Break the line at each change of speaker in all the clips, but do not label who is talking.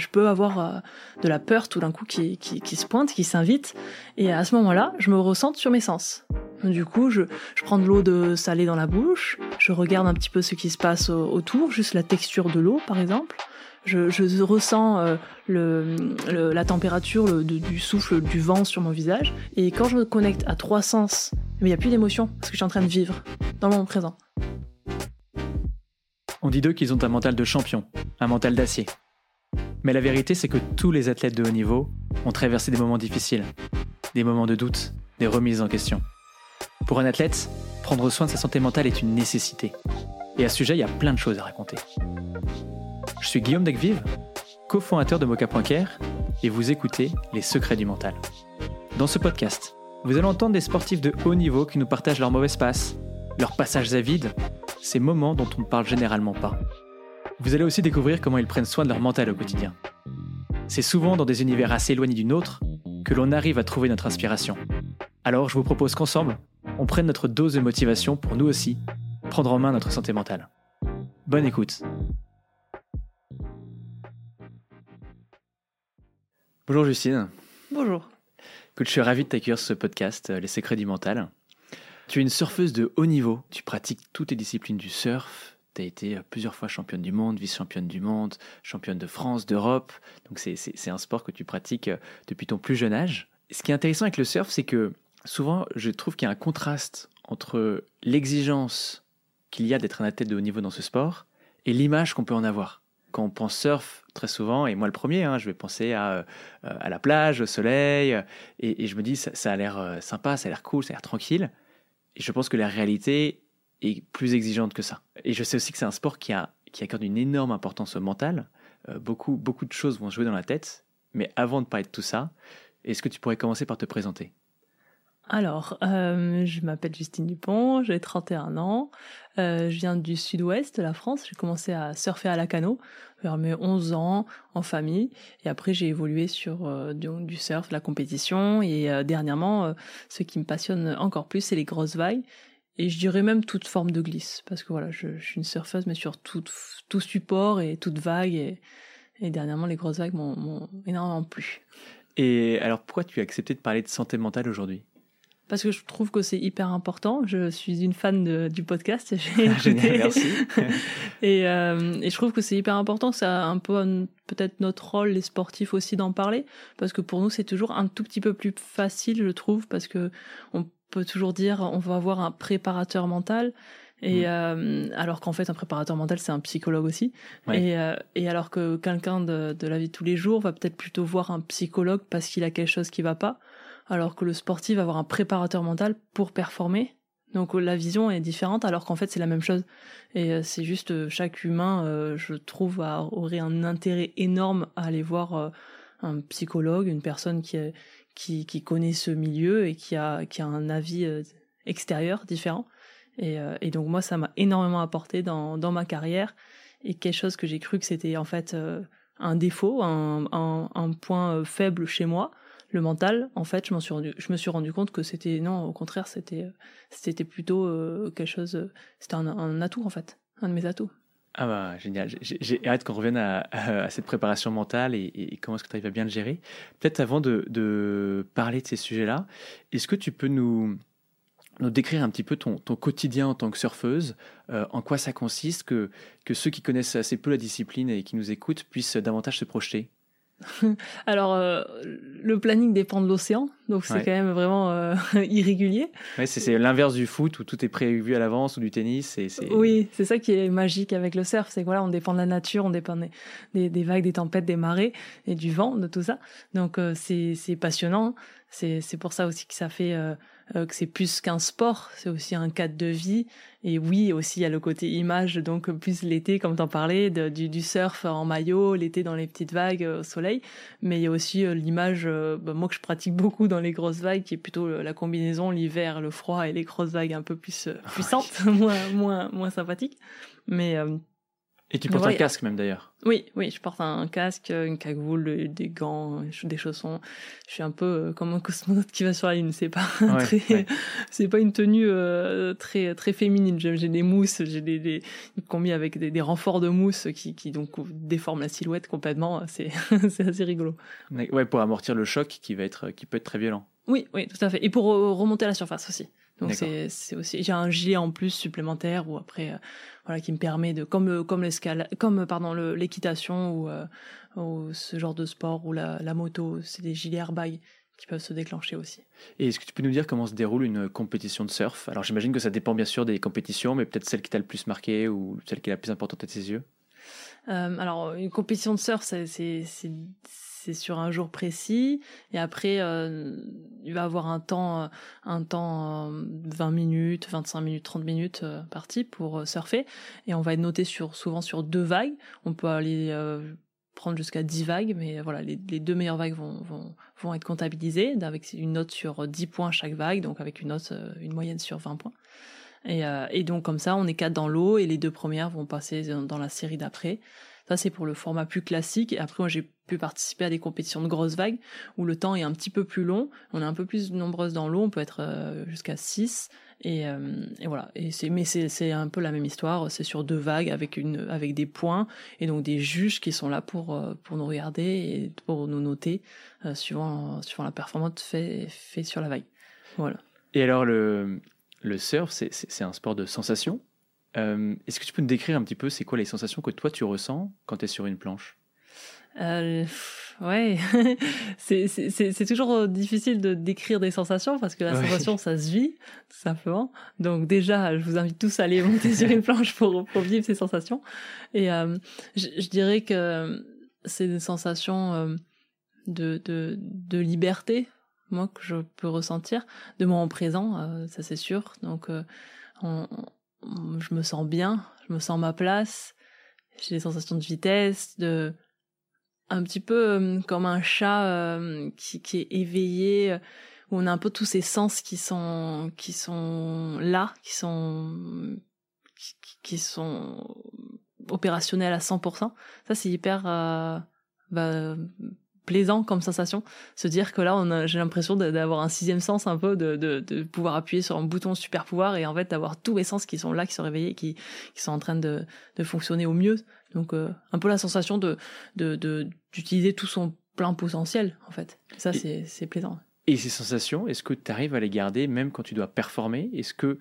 Je peux avoir de la peur tout d'un coup qui, qui, se pointe, qui s'invite, et à ce moment-là, je me ressens sur mes sens. Du coup, je, je prends de l'eau de salée dans la bouche, je regarde un petit peu ce qui se passe autour, juste la texture de l'eau par exemple. Je, je ressens euh, le, la température du souffle du vent sur mon visage. Et quand je me connecte à trois sens, il n'y a plus d'émotion parce que je suis en train de vivre dans moment présent.
On dit d'eux qu'ils ont un mental de champion, un mental d'acier. Mais la vérité, c'est que tous les athlètes de haut niveau ont traversé des moments difficiles, des moments de doute, des remises en question. Pour un athlète, prendre soin de sa santé mentale est une nécessité. Et à ce sujet, il y a plein de choses à raconter. Je suis Guillaume Decvive, cofondateur de Mocha.care, et vous écoutez Les Secrets du Mental. Dans ce podcast, vous allez entendre des sportifs de haut niveau qui nous partagent leurs mauvaises passes, leurs passages à vide, ces moments dont on ne parle généralement pas. Vous allez aussi découvrir comment ils prennent soin de leur mental au quotidien. C'est souvent dans des univers assez éloignés du nôtre que l'on arrive à trouver notre inspiration. Alors je vous propose qu'ensemble, on prenne notre dose de motivation pour nous aussi prendre en main notre santé mentale. Bonne écoute Bonjour Justine.
Bonjour.
Écoute, je suis ravi de t'accueillir sur ce podcast, euh, Les Secrets du Mental. Tu es une surfeuse de haut niveau. Tu pratiques toutes les disciplines du surf. Tu as été euh, plusieurs fois championne du monde, vice-championne du monde, championne de France, d'Europe. Donc c'est un sport que tu pratiques euh, depuis ton plus jeune âge. Ce qui est intéressant avec le surf, c'est que souvent, je trouve qu'il y a un contraste entre l'exigence qu'il y a d'être un athlète de haut niveau dans ce sport et l'image qu'on peut en avoir quand on pense surf, très souvent, et moi le premier, hein, je vais penser à, euh, à, la plage, au soleil, et, je me dis, ça, a l'air sympa, ça a l'air cool, ça a l'air tranquille. Et je pense que la réalité est plus exigeante que ça. Et je sais aussi que c'est un sport qui, a, qui accorde une énorme importance au mental. Euh, beaucoup, beaucoup de choses vont jouer dans la tête. Mais avant de parler de tout ça, est-ce que tu pourrais commencer par te présenter?
Alors, euh, je m'appelle Justine Dupont, j'ai 31 ans, euh, je viens du sud-ouest de la France, j'ai commencé à surfer à la cano vers mes 11 ans en famille, et après j'ai évolué sur euh, du, surf, la compétition, et dernièrement, ce qui me passionne encore plus, c'est les grosses vagues, et je dirais même toute forme de glisse, parce que voilà, je, suis une surfeuse, mais sur tout, tout support et toute vague, et, et dernièrement, les grosses vagues m'ont énormément plu.
Et alors, pourquoi tu as accepté de parler de santé mentale aujourd'hui?
Parce que je trouve que c'est hyper important. Je suis une fan du podcast.
Génial, merci.
et, euh, et, je trouve que c'est hyper important. C'est un peu peut-être notre rôle, les sportifs aussi, d'en parler. Parce que pour nous, c'est toujours un tout petit peu plus facile, je trouve, parce que on peut toujours dire on va avoir un préparateur mental. Et mm. euh, alors qu'en fait, un préparateur mental, c'est un psychologue aussi. Et, euh, et alors que quelqu'un de, de la vie de tous les jours va peut-être plutôt voir un psychologue parce qu'il a quelque chose qui va pas alors que le sportif va avoir un préparateur mental pour performer. Donc la vision est différente alors qu'en fait c'est la même chose. Et euh, c'est juste euh, chaque humain, euh, je trouve, aurait un intérêt énorme à aller voir un psychologue, une personne qui, qui, connaît ce milieu et qui a, qui a un avis extérieur différent. Et, et donc moi ça m'a énormément apporté dans, dans ma carrière et quelque chose que j'ai cru que c'était en fait un défaut, un, un, point faible chez moi le mental, en fait, je, m'en suis rendu, je me suis rendu compte que c'était, non, au contraire, c'était, c'était plutôt euh, quelque chose, c'était un, atout, en fait, un de mes atouts.
Ah bah génial, j'ai hâte qu'on revienne à, cette préparation mentale et, comment est-ce que tu arrives à bien le gérer. Peut-être avant de, parler de ces sujets-là, est-ce que tu peux nous, décrire un petit peu ton, ton quotidien en tant que surfeuse, euh, en quoi ça consiste, que, que ceux qui connaissent assez peu la discipline et qui nous écoutent puissent davantage se projeter?
Alors, euh, le planning dépend de l'océan, donc c'est quand même vraiment euh, irrégulier.
Ouais, c'est l'inverse du foot où tout est prévu à l'avance ou du tennis.
Oui, c'est ça qui est magique avec le surf, c'est que voilà, on dépend de la nature, on dépend des, des, vagues, des tempêtes, des marées et du vent, de tout ça. Donc euh, c'est passionnant. C'est pour ça aussi que ça fait euh, que c'est plus qu'un sport, c'est aussi un cadre de vie. Et oui, aussi il y a le côté image, donc plus l'été, comme t'en parlais, du, du, surf en maillot, l'été dans les petites vagues euh, au soleil. Mais il y a aussi euh, l'image, bah, moi que je pratique beaucoup dans les grosses vagues, qui est plutôt la combinaison l'hiver, le froid et les grosses vagues un peu plus puissantes, moins moins moins sympathiques. Mais
Et tu portes un casque même d'ailleurs.
Oui, oui, je porte un casque, une cagoule, des gants, des chaussons. Je suis un peu euh, comme un cosmonaute qui va sur la lune. C'est pas très, c'est pas une tenue euh, très très féminine. J'ai des mousses, j'ai des, des combi avec des, des, renforts de mousse qui, qui donc déforment la silhouette complètement. C'est c'est assez rigolo.
Ouais, pour amortir le choc qui va être qui peut être très violent.
Oui, oui, tout à fait. Et pour remonter à la surface aussi. Donc c'est aussi j'ai un gilet en plus supplémentaire ou après euh, voilà qui me permet de comme comme l'escalade comme pardon l'équitation ou, euh, ou, ce genre de sport ou la, la moto c'est des gilets airbag qui peuvent se déclencher aussi.
Et est-ce que tu peux nous dire comment se déroule une compétition de surf? Alors j'imagine que ça dépend bien sûr des compétitions, mais peut-être celle qui t'a le plus marqué ou celle qui est la plus importante à tes yeux?
Euh, alors une compétition de surf, c'est c'est sur un jour précis. Et après euh, il va avoir un temps euh, un temps 20 euh, minutes 25 minutes 30 minutes parti pour surfer. Et on va être noté sur souvent sur deux vagues. On peut aller prendre jusqu'à 10 vagues mais voilà les, deux meilleures vagues vont, vont, vont être comptabilisées avec une note sur 10 points chaque vague donc avec une note une moyenne sur 20 points. Et, et donc comme ça on est quatre dans l'eau et les deux premières vont passer dans la série d'après ça, c'est pour le format plus classique. Et après, moi, j'ai pu participer à des compétitions de grosses vagues où le temps est un petit peu plus long. On est un peu plus nombreuses dans l'eau. On peut être euh, jusqu'à 6. Et, euh, et, voilà. Et c'est, mais c'est, c'est un peu la même histoire. C'est sur deux vagues avec une, avec des points et donc des juges qui sont là pour, euh, pour nous regarder et pour nous noter suivant, suivant la performance fait, fait sur la vague. Voilà.
Et alors, le, le surf, c'est, c'est un sport de sensation? Euh, est-ce que tu peux nous décrire un petit peu, c'est quoi les sensations que toi tu ressens quand tu es sur une planche?
Euh, Ouais, c'est toujours euh, difficile de décrire des sensations parce que la sensation, ça se vit, tout simplement. Donc déjà, je vous invite tous à aller monter sur une planche pour, pour vivre ces sensations. Et euh, je, je, dirais que c'est une sensation de, de, de liberté, moi, que je peux ressentir, de moment présent, ça c'est sûr. Donc, on, je me sens bien, je me sens ma place, j'ai des sensations de vitesse, de un petit peu euh, comme un chat euh, qui, est éveillé, où on a un peu tous ces sens qui sont qui sont là, qui sont qui, qui sont opérationnels à 100%. Ça c'est hyper euh, bah, plaisant comme sensation. Se dire que là, on j'ai l'impression d'avoir un sixième sens un peu, de, de, de, pouvoir appuyer sur un bouton super pouvoir et en fait d'avoir tous les sens qui sont là, qui sont réveillés, qui, qui sont en train de, de fonctionner au mieux. Donc euh, un peu la sensation de d'utiliser tout son plein potentiel en fait. Ça, c'est plaisant.
Et ces sensations, est-ce que tu arrives à les garder même quand tu dois performer? Est-ce que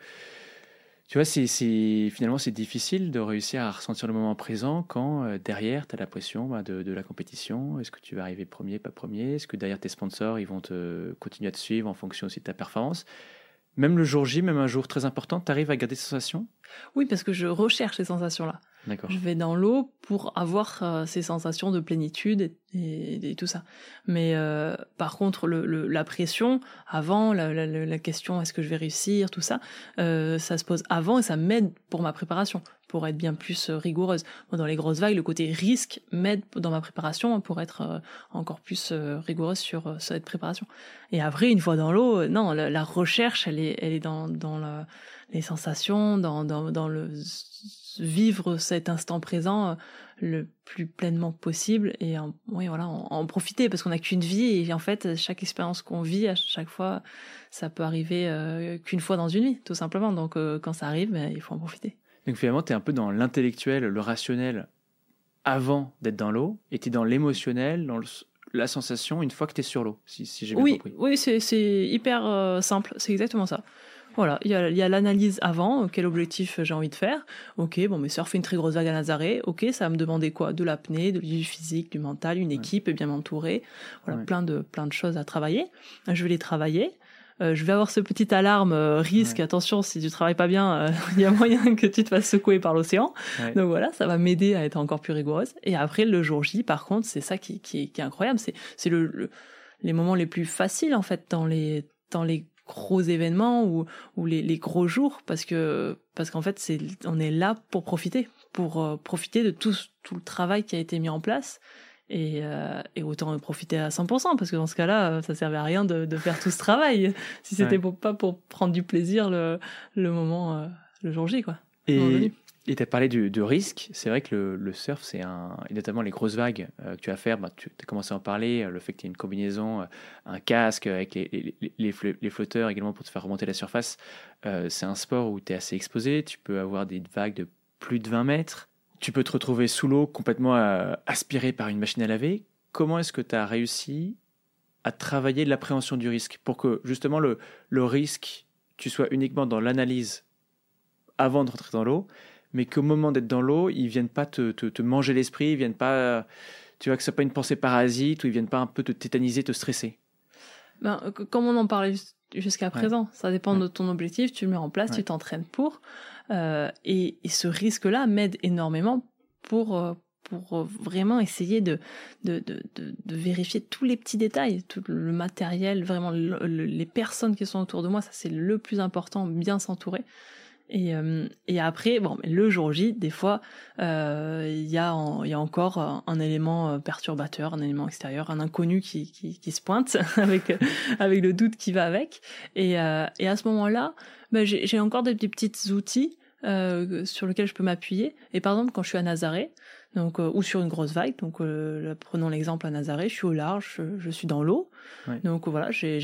tu vois, c'est, finalement, c'est difficile de réussir à ressentir le moment présent quand euh, derrière, tu as la pression bah, de, de, la compétition. Est-ce que tu vas arriver premier, pas premier? Est-ce que derrière tes sponsors, ils vont te continuer à te suivre en fonction aussi de ta performance? Même le jour J, même un jour très important, tu arrives à garder ces sensations?
Oui, parce que je recherche ces sensations-là. Je vais dans l'eau pour avoir euh, ces sensations de plénitude et, et, tout ça. Mais euh, par contre, le, le, la pression avant, la, la, la question est-ce que je vais réussir, tout ça, euh, ça se pose avant et ça m'aide pour ma préparation, pour être bien plus euh, rigoureuse. dans les grosses vagues, le côté risque m'aide dans ma préparation pour être euh, encore plus rigoureuse sur cette préparation. Et après, une fois dans l'eau, non, la, recherche, elle est, elle est dans, dans les sensations, dans, dans, dans le vivre cet instant présent euh, le plus pleinement possible et en, oui, voilà, en, profiter parce qu'on n'a qu'une vie et en fait, chaque expérience qu'on vit, à chaque fois, ça peut arriver euh, qu'une fois dans une vie, tout simplement. Donc, euh, quand ça arrive, ben, il faut en profiter.
Donc, finalement, tu es un peu dans l'intellectuel, le rationnel avant d'être dans l'eau et tu es dans l'émotionnel, dans la sensation une fois que tu es sur l'eau, si, si j'ai bien
oui,
compris.
Oui, c'est hyper simple, c'est exactement ça. Voilà, il y a, l'analyse avant, quel objectif j'ai envie de faire. Ok, bon, mais surfer une très grosse vague à Nazaré, ok, ça va me demander quoi? De l'apnée, du physique, du mental, une équipe bien entourée. Voilà, plein de plein de choses à travailler. Je vais les travailler. Euh, je vais avoir ce petit alarme euh, risque. Attention, si tu travailles pas bien, euh, il y a moyen que tu te fasses secouer par l'océan. Donc voilà, ça va m'aider à être encore plus rigoureuse. Et après, le jour J, par contre, c'est ça qui, qui, qui, est incroyable. C'est c'est le, les moments les plus faciles en fait dans les dans les gros événements ou, ou les, les gros jours parce que parce qu'en fait c'est on est là pour profiter pour euh, profiter de tout tout le travail qui a été mis en place et, euh, et autant en profiter à 100% parce que dans ce cas-là ça servait à rien de, de faire tout ce travail si c'était pour, pas pour prendre du plaisir le, le moment euh, le jour J quoi
et, tu as parlé du, de risque. C'est vrai que le, surf, c'est un. Et notamment les grosses vagues euh, que tu vas faire, bah, tu as commencé à en parler, le fait que tu aies une combinaison, un casque avec les, les, les, flotteurs également pour te faire remonter la surface. c'est un sport où tu es assez exposé. Tu peux avoir des vagues de plus de 20 mètres. Tu peux te retrouver sous l'eau complètement aspiré par une machine à laver. Comment est-ce que tu as réussi à travailler l'appréhension du risque pour que justement le, le risque, tu sois uniquement dans l'analyse avant de rentrer dans l'eau, mais qu'au moment d'être dans l'eau, ils viennent pas te, te, manger l'esprit, ils viennent pas, tu vois, que pas une pensée parasite ou ils viennent pas un peu te tétaniser, te stresser?
Ben, comme on en parlait jusqu'à présent, ça dépend de ton objectif, tu le mets en place, tu t'entraînes pour, euh, et, et, ce risque-là m'aide énormément pour euh, pour euh, vraiment essayer de, de, de, de, vérifier tous les petits détails, tout le matériel, vraiment les personnes qui sont autour de moi, ça c'est le plus important, bien s'entourer. Et, euh, et après, bon, le jour J, des fois, euh, il y, a y a encore un élément perturbateur, un élément extérieur, un inconnu qui, qui, qui se pointe avec, avec le doute qui va avec. Et, et à ce moment-là, ben, j'ai encore des, des petits outils euh, sur lesquels je peux m'appuyer. Et par exemple, quand je suis à Nazaré, donc euh, ou sur une grosse vague. Donc euh, prenons l'exemple à Nazaré, je suis au large, je, suis dans l'eau. Donc voilà, j'ai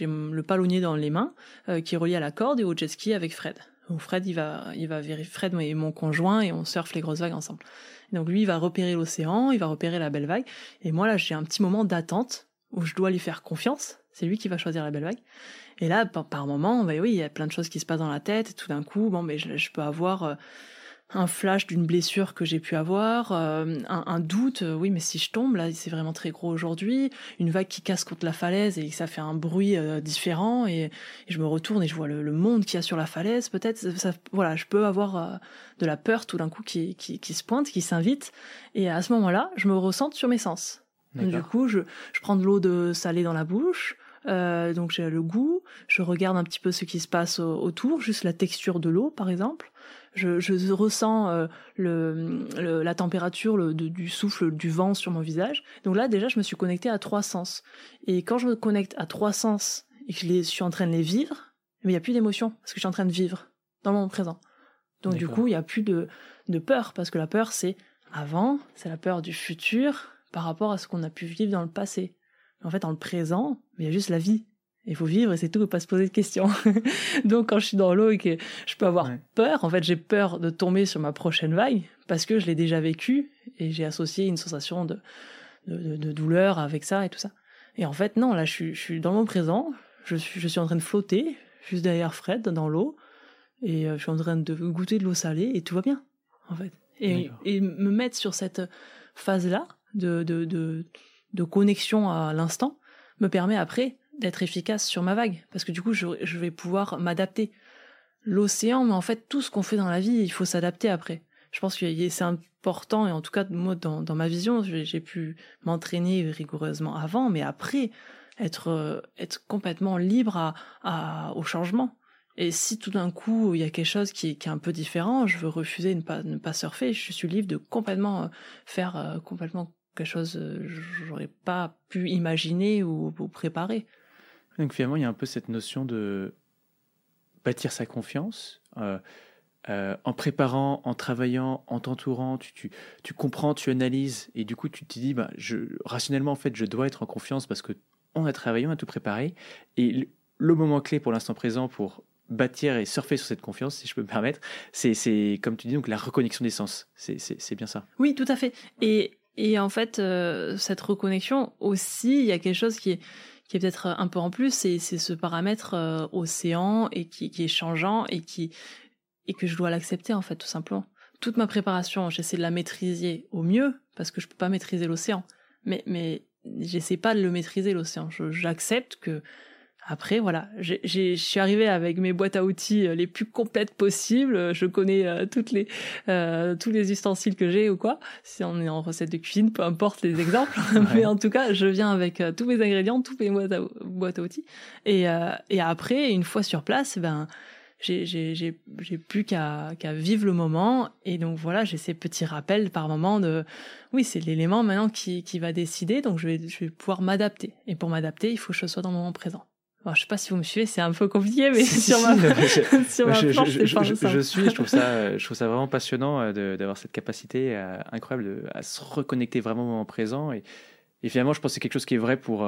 le palonnier dans les mains euh, qui est relié à la corde et au jet ski avec Fred. Donc Fred, il va, il va vérifier Fred et mon conjoint et on surfe les grosses vagues ensemble. donc lui, il va repérer l'océan, il va repérer la belle vague. Et moi là, j'ai un petit moment d'attente où je dois lui faire confiance. C'est lui qui va choisir la belle vague. Et là, par, moment, bah oui, il y a plein de choses qui se passent dans la tête. Et tout d'un coup, bon, mais je, je peux avoir un flash d'une blessure que j'ai pu avoir, euh, un, doute, euh, oui mais si je tombe là c'est vraiment très gros aujourd'hui, une vague qui casse contre la falaise et ça fait un bruit euh, différent et, je me retourne et je vois le, monde qu'il y a sur la falaise. Peut-être, ça, voilà je peux avoir de la peur tout d'un coup qui, qui, qui, se pointe, qui s'invite et à ce moment-là je me ressente sur mes sens. du coup je, je prends de l'eau de salée dans la bouche, donc j'ai le goût, je regarde un petit peu ce qui se passe autour, juste la texture de l'eau par exemple je, je ressens euh, le, la température le, du souffle du vent sur mon visage. Donc là, déjà, je me suis connectée à trois sens. Et quand je me connecte à trois sens et que je, les, suis en train de les vivre, il n'y a plus d'émotion parce que je suis en train de vivre dans le moment présent. Donc du coup, il n'y a plus de, de peur parce que la peur, c'est avant, c'est la peur du futur par rapport à ce qu'on a pu vivre dans le passé. En fait, dans le présent, il y a juste la vie. Il faut vivre et c'est tout, pas se poser de questions. Donc quand je suis dans l'eau et que je peux avoir peur, en fait j'ai peur de tomber sur ma prochaine vague parce que je l'ai déjà vécu et j'ai associé une sensation de, de, de, douleur avec ça et tout ça. Et en fait non, là je suis, je suis dans mon présent, je suis, je suis en train de flotter juste derrière Fred dans l'eau et euh, je suis en train de goûter de l'eau salée et tout va bien en fait. Et, et me mettre sur cette phase-là de, de, de, de connexion à l'instant me permet après d'être efficace sur ma vague, parce que du coup, je, vais pouvoir m'adapter. L'océan, mais en fait, tout ce qu'on fait dans la vie, il faut s'adapter après. Je pense que c'est important, et en tout cas, moi, dans, dans ma vision, j'ai pu m'entraîner rigoureusement avant, mais après, être, euh, être complètement libre à, au changement. Et si tout d'un coup il y a quelque chose qui, qui, est un peu différent, je veux refuser ne pas, ne pas surfer, je suis libre de complètement euh, faire euh, complètement quelque chose que j'aurais pas pu imaginer ou préparer.
Donc finalement, il y a un peu cette notion de bâtir sa confiance. Euh, euh, en préparant, en travaillant, en t'entourant, tu, tu, tu, comprends, tu analyses, et du coup tu te dis, bah, je, rationnellement en fait, je dois être en confiance parce que on a travaillé, on a tout préparé, et le, moment clé pour l'instant présent pour bâtir et surfer sur cette confiance, si je peux me permettre, c'est comme tu dis donc la reconnexion des sens. C'est bien ça.
Oui, tout à fait. Et, et en fait, euh, cette reconnexion aussi, il y a quelque chose qui est qui est peut-être un peu en plus, c'est ce paramètre euh, océan et qui, qui, est changeant et qui et que je dois l'accepter en fait tout simplement. Toute ma préparation, j'essaie de la maîtriser au mieux parce que je peux pas maîtriser l'océan, mais mais j'essaie pas de le maîtriser l'océan. J'accepte que après, voilà, je suis arrivée avec mes boîtes à outils euh, les plus complètes possibles. Je connais euh, toutes les, euh, tous les ustensiles que j'ai ou quoi. Si on est en recette de cuisine, peu importe les exemples. Mais en tout cas, je viens avec tous mes ingrédients, toutes mes boîtes à, boîtes à outils. Et, et après, une fois sur place, ben, j'ai plus qu'à qu'à vivre le moment. Et donc voilà, j'ai ces petits rappels par moment de, oui, c'est l'élément maintenant qui, qui va décider. Donc je vais, je vais pouvoir m'adapter. Et pour m'adapter, il faut que je sois dans le moment présent. Je sais pas si vous me suivez, c'est un peu compliqué, mais
Si,
sur
si,
ma,
je-
sur
Moi,
ma
je,
force,
je- je- suis, je trouve ça, euh, je trouve ça vraiment passionnant euh, d'avoir cette capacité euh, incroyable de- à se reconnecter vraiment au moment présent. Et, et finalement, je pense que c'est quelque chose qui est vrai pour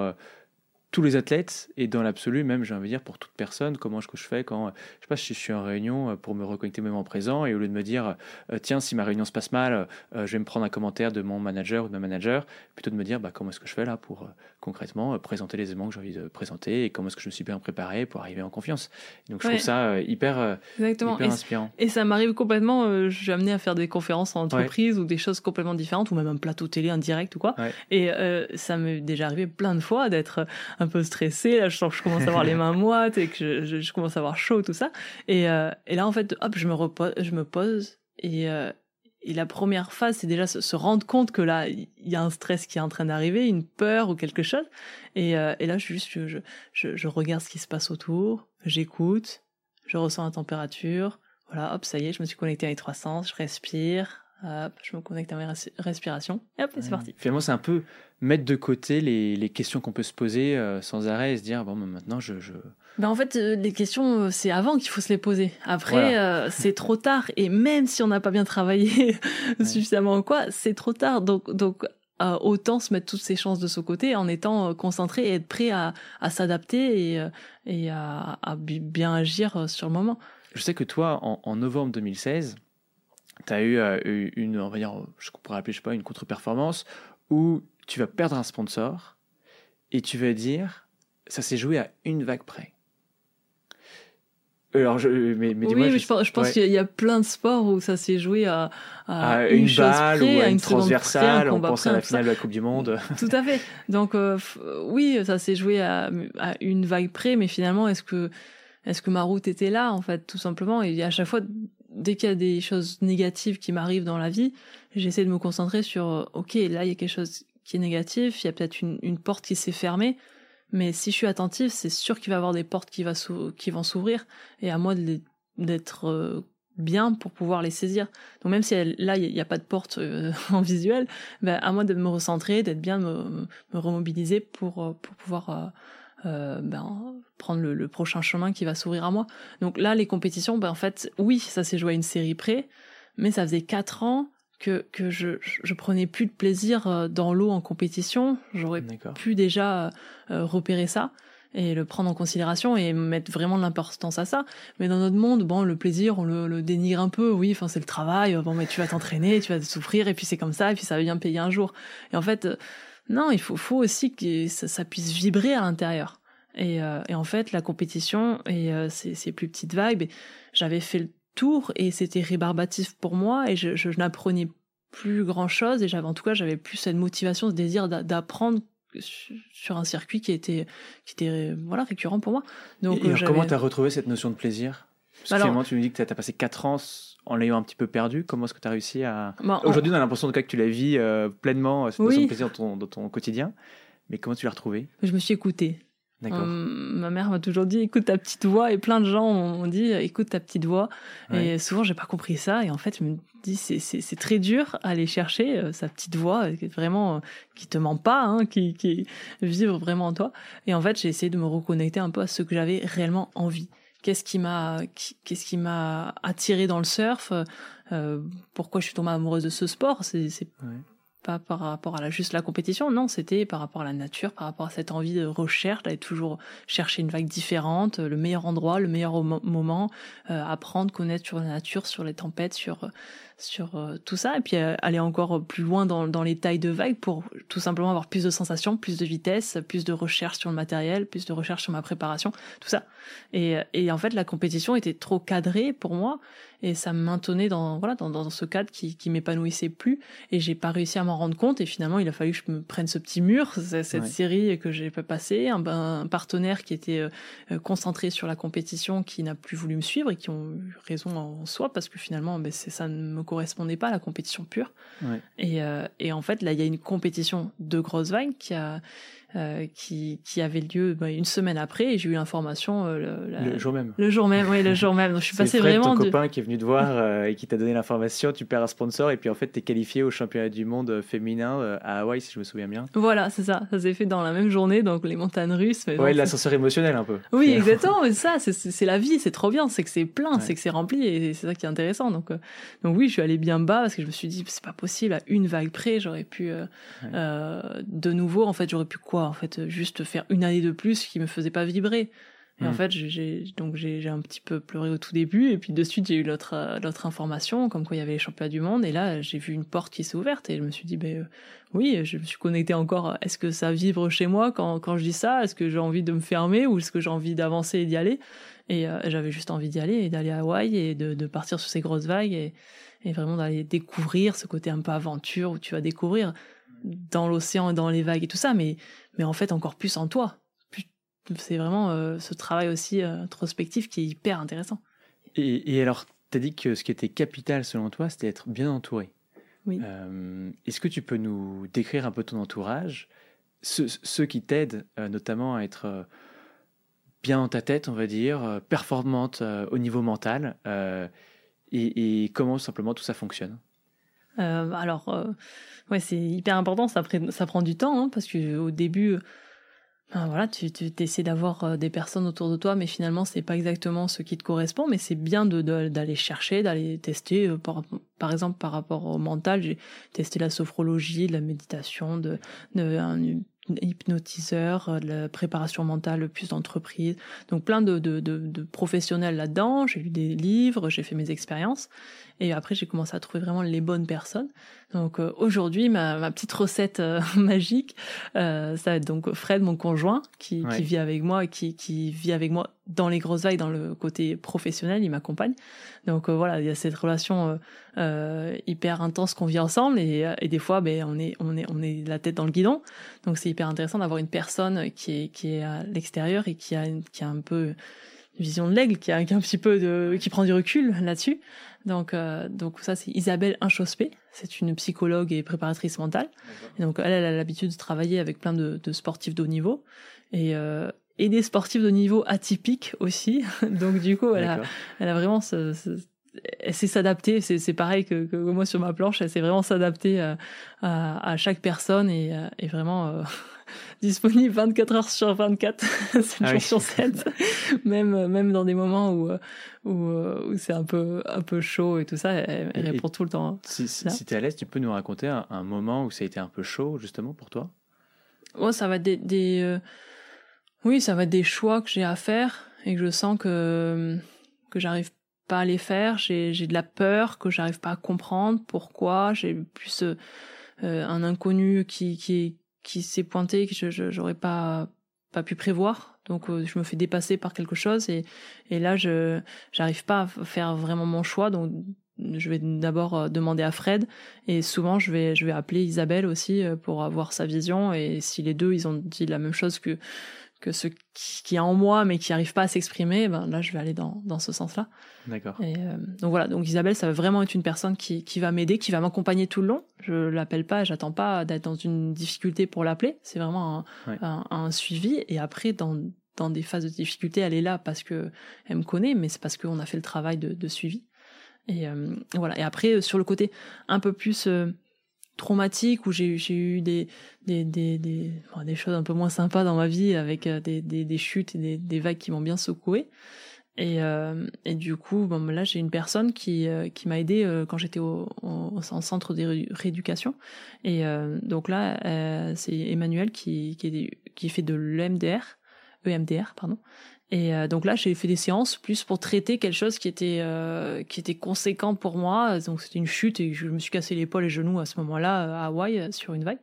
tous les athlètes et dans l'absolu, même, j'ai envie de dire, pour toute personne. Comment est-ce que je fais quand, euh, je sais pas, si je suis en réunion euh, pour me reconnecter au moment présent et au lieu de me dire, euh, tiens, si ma réunion se passe mal, je vais me prendre un commentaire de mon manager ou de ma manager, plutôt de me dire, bah, comment est-ce que je fais là pour concrètement présenter les éléments que j'ai envie de présenter et comment est-ce que je me suis bien préparé pour arriver en confiance. Donc, je
Ouais.
trouve ça hyper,
Exactement.
hyper inspirant.
Et ça m'arrive complètement, euh, je suis amenée à faire des conférences en entreprise ou des choses complètement différentes, ou même un plateau télé indirect ou quoi.
Ouais.
Et euh, ça m'est déjà arrivé plein de fois d'être un peu stressée. Là, je sens que je commence à avoir les mains moites et que je, je- je commence à avoir chaud, tout ça. Et, euh, et là, en fait, hop, je me repose, je me pose et, euh, et la première phase, c'est déjà se, se rendre compte que là, il y a un stress qui est en train d'arriver, une peur ou quelque chose. Et, euh, et là, je, juste, je, je, je regarde ce qui se passe autour, j'écoute, je ressens la température. Voilà, hop, ça y est, je me suis connecté à mes trois sens, je respire, hop, je me connecte à ma res- respiration, et hop, c'est parti.
Finalement, c'est un peu mettre de côté les, les questions qu'on peut se poser euh, sans arrêt et se dire, bon, bah, maintenant, je... je...
Ben en fait, euh, les questions, euh, c'est avant qu'il faut se les poser. Après, euh, c'est trop tard. Et même si on n'a pas bien travaillé suffisamment ou quoi, c'est trop tard. Donc, donc autant se mettre toutes ses chances de son côté en étant concentré et être prêt à, à s'adapter et, et à, à bi- bien agir sur le moment.
Je sais que toi, en, en novembre 2016, tu as eu euh, eu une, on va dire, je pourrais appeler, je sais pas, une contre-performance où tu vas perdre un sponsor et tu vas dire, ça s'est joué à une vague près. Alors, je, mais, mais
oui, mais je pense, je pense
ouais.
qu'il y a- plein de sports où ça s'est joué à, à
à
une,
une,
chose
balle
près,
ou à une,
seconde près,
transversale, on pense
près,
à la finale de la Coupe du Monde.
Tout à fait. Donc euh, euh, oui, ça s'est joué à, à une vague près, mais finalement, est-ce que est-ce que ma route était là en fait, tout simplement? Et à chaque fois, dès qu'il y a des choses négatives qui m'arrivent dans la vie, j'essaie de me concentrer sur euh, ok, là il y a quelque chose qui est négatif, il y a peut-être une, porte qui s'est fermée, mais si je suis attentif, c'est sûr qu'il va y avoir des portes qui, vont s'ouvrir, et à moi d'être euh, bien pour pouvoir les saisir. Donc même si là il n'y a pas de porte euh, en visuel, ben, à moi de me recentrer, d'être bien, de me, remobiliser pour, pouvoir euh, ben, prendre le, le prochain chemin qui va s'ouvrir à moi. Donc là, les compétitions, ben, en fait, oui, ça s'est joué à une série près, mais ça faisait quatre ans que, que je, je prenais plus de plaisir euh, dans l'eau en compétition. J'aurais pu déjà euh, repérer ça et le prendre en considération et mettre vraiment de l'importance à ça. Mais dans notre monde, bon, le plaisir, on le, le dénigre un peu. Oui, enfin, c'est le travail. Bon, mais tu vas t'entraîner, tu vas souffrir, et puis c'est comme ça, et puis ça va bien payer un jour. Et en fait, euh, non, il faut, faut aussi que ça, ça puisse vibrer à l'intérieur. Et, euh, et en fait, la compétition et euh, ces, ces plus petites vagues, ben, j'avais fait le tour et c'était rébarbatif pour moi et je, je, je n'apprenais plus grand chose et j'avais en tout cas j'avais plus cette motivation, ce désir d'a- d'apprendre su- sur un circuit qui était qui était voilà récurrent pour moi. Donc
et
euh,
alors, comment
j'avais-
tu as retrouvé cette notion de plaisir? Parce que finalement, tu nous dis que tu as passé 4 ans en l'ayant un petit peu perdu. Comment est-ce que tu as réussi à...
En-
Aujourd'hui, on a l'impression que tu la vis euh, pleinement, euh, cette
Oui.
plaisir dans ton, dans ton quotidien. Mais comment tu l'as retrouvée?
Je me suis écoutée.
D'accord.
Hum, ma mère m'a toujours dit écoute ta petite voix et plein de gens m'ont dit écoute ta petite voix
Ouais.
et souvent j'ai pas compris ça et en fait je me dis c'est c'est c'est très dur à aller chercher euh, sa petite voix euh, vraiment euh, qui te ment pas hein, qui qui vivre vraiment en toi et en fait j'ai essayé de me reconnecter un peu à ce que j'avais réellement envie qu'est-ce qui m'a qu'est-ce qui m'a attiré dans le surf euh, pourquoi je suis tombée amoureuse de ce sport c'est
Ouais.
pas par rapport à la, juste la compétition, non, c'était par rapport à la nature, par rapport à cette envie de recherche, d'aller toujours chercher une vague différente, le meilleur endroit, le meilleur mo- moment, euh, apprendre, connaître sur la nature, sur les tempêtes, sur sur euh, tout ça, et puis euh, aller encore plus loin dans, dans les tailles de vagues pour tout simplement avoir plus de sensations, plus de vitesse, plus de recherche sur le matériel, plus de recherche sur ma préparation, tout ça. Et, et en fait, la compétition était trop cadrée pour moi, et ça me maintenait dans voilà dans, dans ce cadre qui, qui m'épanouissait plus et j'ai pas réussi à m'en rendre compte et finalement il a fallu que je me prenne ce petit mur cette
Ouais.
série que j'ai pas passé un, un partenaire qui était euh, euh, concentré sur la compétition qui n'a plus voulu me suivre et qui ont eu raison en soi parce que finalement ben, c'est ça ne me correspondait pas la compétition pure
Ouais.
et, euh, et en fait là il y a une compétition de grosse vague qui a euh, qui, qui avait lieu ben, une semaine après et j'ai eu l'information euh, le, la-
Le jour même.
le jour même oui le jour même donc je suis
Fred,
vraiment
ton
du-
copain qui est venu te voir euh, et qui t'a donné l'information. Tu perds un sponsor et puis en fait, tu es qualifié au championnat du monde féminin à Hawaï, si je me souviens bien.
Voilà, c'est ça. Ça s'est fait dans la même journée, donc les montagnes russes.
Mais ouais, l'ascenseur émotionnel un peu.
Oui, exactement. Mais ça, c'est la vie, c'est trop bien. C'est que c'est plein, c'est que c'est rempli et c'est ça qui est intéressant. Donc, donc oui, je suis allée bien bas parce que je me suis dit, c'est pas possible, à une vague près, j'aurais pu de nouveau, en fait, j'aurais pu quoi En fait, juste faire une année de plus qui me faisait pas vibrer. Et en mm. fait, j'ai donc j'ai un petit peu pleuré au tout début, et puis de suite j'ai eu l'autre euh, l'autre information, comme quoi il y avait les championnats du monde, et là j'ai vu une porte qui s'est ouverte, et je me suis dit, ben euh, oui, je me suis connecté encore. Est-ce que ça vibre chez moi quand quand je dis ça? Est-ce que j'ai envie de me fermer ou est-ce que j'ai envie d'avancer et d'y aller? Et euh, j'avais juste envie d'y aller et d'aller à Hawaï et de, de partir sur ces grosses vagues et, et vraiment d'aller découvrir ce côté un peu aventure où tu vas découvrir dans l'océan et dans les vagues et tout ça, mais mais en fait encore plus en toi c'est vraiment euh, ce travail aussi euh, introspectif qui est hyper intéressant.
Et, alors, tu as dit que ce qui était capital selon toi, c'était être bien entouré.
Oui.
Euh, est-ce que tu peux nous décrire un peu ton entourage, ceux, qui t'aident notamment à être bien dans ta tête, on va dire, performante au niveau mental, et, comment simplement tout ça fonctionne?
Alors, ouais, c'est hyper important, ça, prend du temps, hein, parce qu'au début ah, voilà, tu, essaies d'avoir euh, des personnes autour de toi, mais finalement, c'est pas exactement ce qui te correspond, mais c'est bien d'aller chercher, d'aller tester. Euh, par, par, exemple, par rapport au mental, j'ai testé la sophrologie, la méditation, de, de un, hypnotiseur, euh, la préparation mentale plus d'entreprise. Donc plein de, de, de, de professionnels là-dedans. J'ai lu des livres, j'ai fait mes expériences. Et après, j'ai commencé à trouver vraiment les bonnes personnes. Donc euh, aujourd'hui, ma, ma, petite recette euh, magique, euh, ça va être donc Fred, mon conjoint, qui, qui vit avec moi et qui, qui vit avec moi dans les grosses vagues, dans le côté professionnel, il m'accompagne. Donc voilà, il y a cette relation hyper intense qu'on vit ensemble et, et des fois, ben, on est on est on est la tête dans le guidon. Donc c'est hyper intéressant d'avoir une personne qui est qui est à l'extérieur et qui a qui a un peu une vision de l'aigle, qui a, qui a un petit peu de qui prend du recul là-dessus. Donc, euh, donc ça, c'est Isabelle Inchospé. C'est une psychologue et préparatrice mentale. Et donc, elle, elle a l'habitude de travailler avec plein de, de sportifs de haut niveau et, euh, et des sportifs de niveau atypiques aussi. donc, du coup, elle a, elle a vraiment ce, ce elle sait s'adapter. C'est pareil que, que, moi sur ma planche. Elle sait vraiment s'adapter à, à, à, chaque personne et, euh, et vraiment euh, disponible 24 heures sur 24, 7 ah jours sur 7, même même dans des moments où où, où c'est un peu un peu chaud et tout ça, elle, répond tout le temps. Hein.
Si, si, tu es à l'aise, tu peux nous raconter un, moment où ça a été un peu chaud justement pour toi?
Ouais, ça va des, des euh, oui, ça va être des choix que j'ai à faire et que je sens que que j'arrive pas à les faire, j'ai de la peur, que j'arrive pas à comprendre pourquoi, j'ai plus euh, un inconnu qui qui qui s'est pointé que je j'aurais pas pas pu prévoir. Donc euh, je me fais dépasser par quelque chose et et là je j'arrive pas à faire vraiment mon choix. Donc je vais d'abord euh, demander à Fred et souvent je vais je vais appeler Isabelle aussi euh, pour avoir sa vision. Et si les deux ils ont dit la même chose que que ce qui, est en moi mais qui n'arrive pas à s'exprimer, ben là je vais aller dans, dans ce sens-là.
D'accord.
Et euh, donc voilà, donc Isabelle, ça va vraiment être une personne qui, qui va m'aider, qui va m'accompagner tout le long. Je l'appelle pas, j'attends pas d'être dans une difficulté pour l'appeler. C'est vraiment un, un, suivi. Et après, dans, dans des phases de difficulté, elle est là parce que elle me connaît, mais c'est parce qu'on a fait le travail de, de suivi. Et euh, voilà. Et après, sur le côté un peu plus euh, traumatique où j'ai j'ai eu des des des des, des choses un peu moins sympas dans ma vie avec euh, des des, chutes et des, des vagues qui m'ont bien secoué et euh, et du coup bon là j'ai une personne qui euh, qui m'a aidé euh, quand j'étais au, au, centre de rééducation. Et donc là c'est Emmanuel qui qui qui fait de l'EMDR EMDR pardon et euh, donc là, j'ai fait des séances plus pour traiter quelque chose qui était euh, qui était conséquent pour moi. Donc c'était une chute et je me suis cassé l'épaule et les genoux à ce moment-là à Hawaï euh, sur une vague.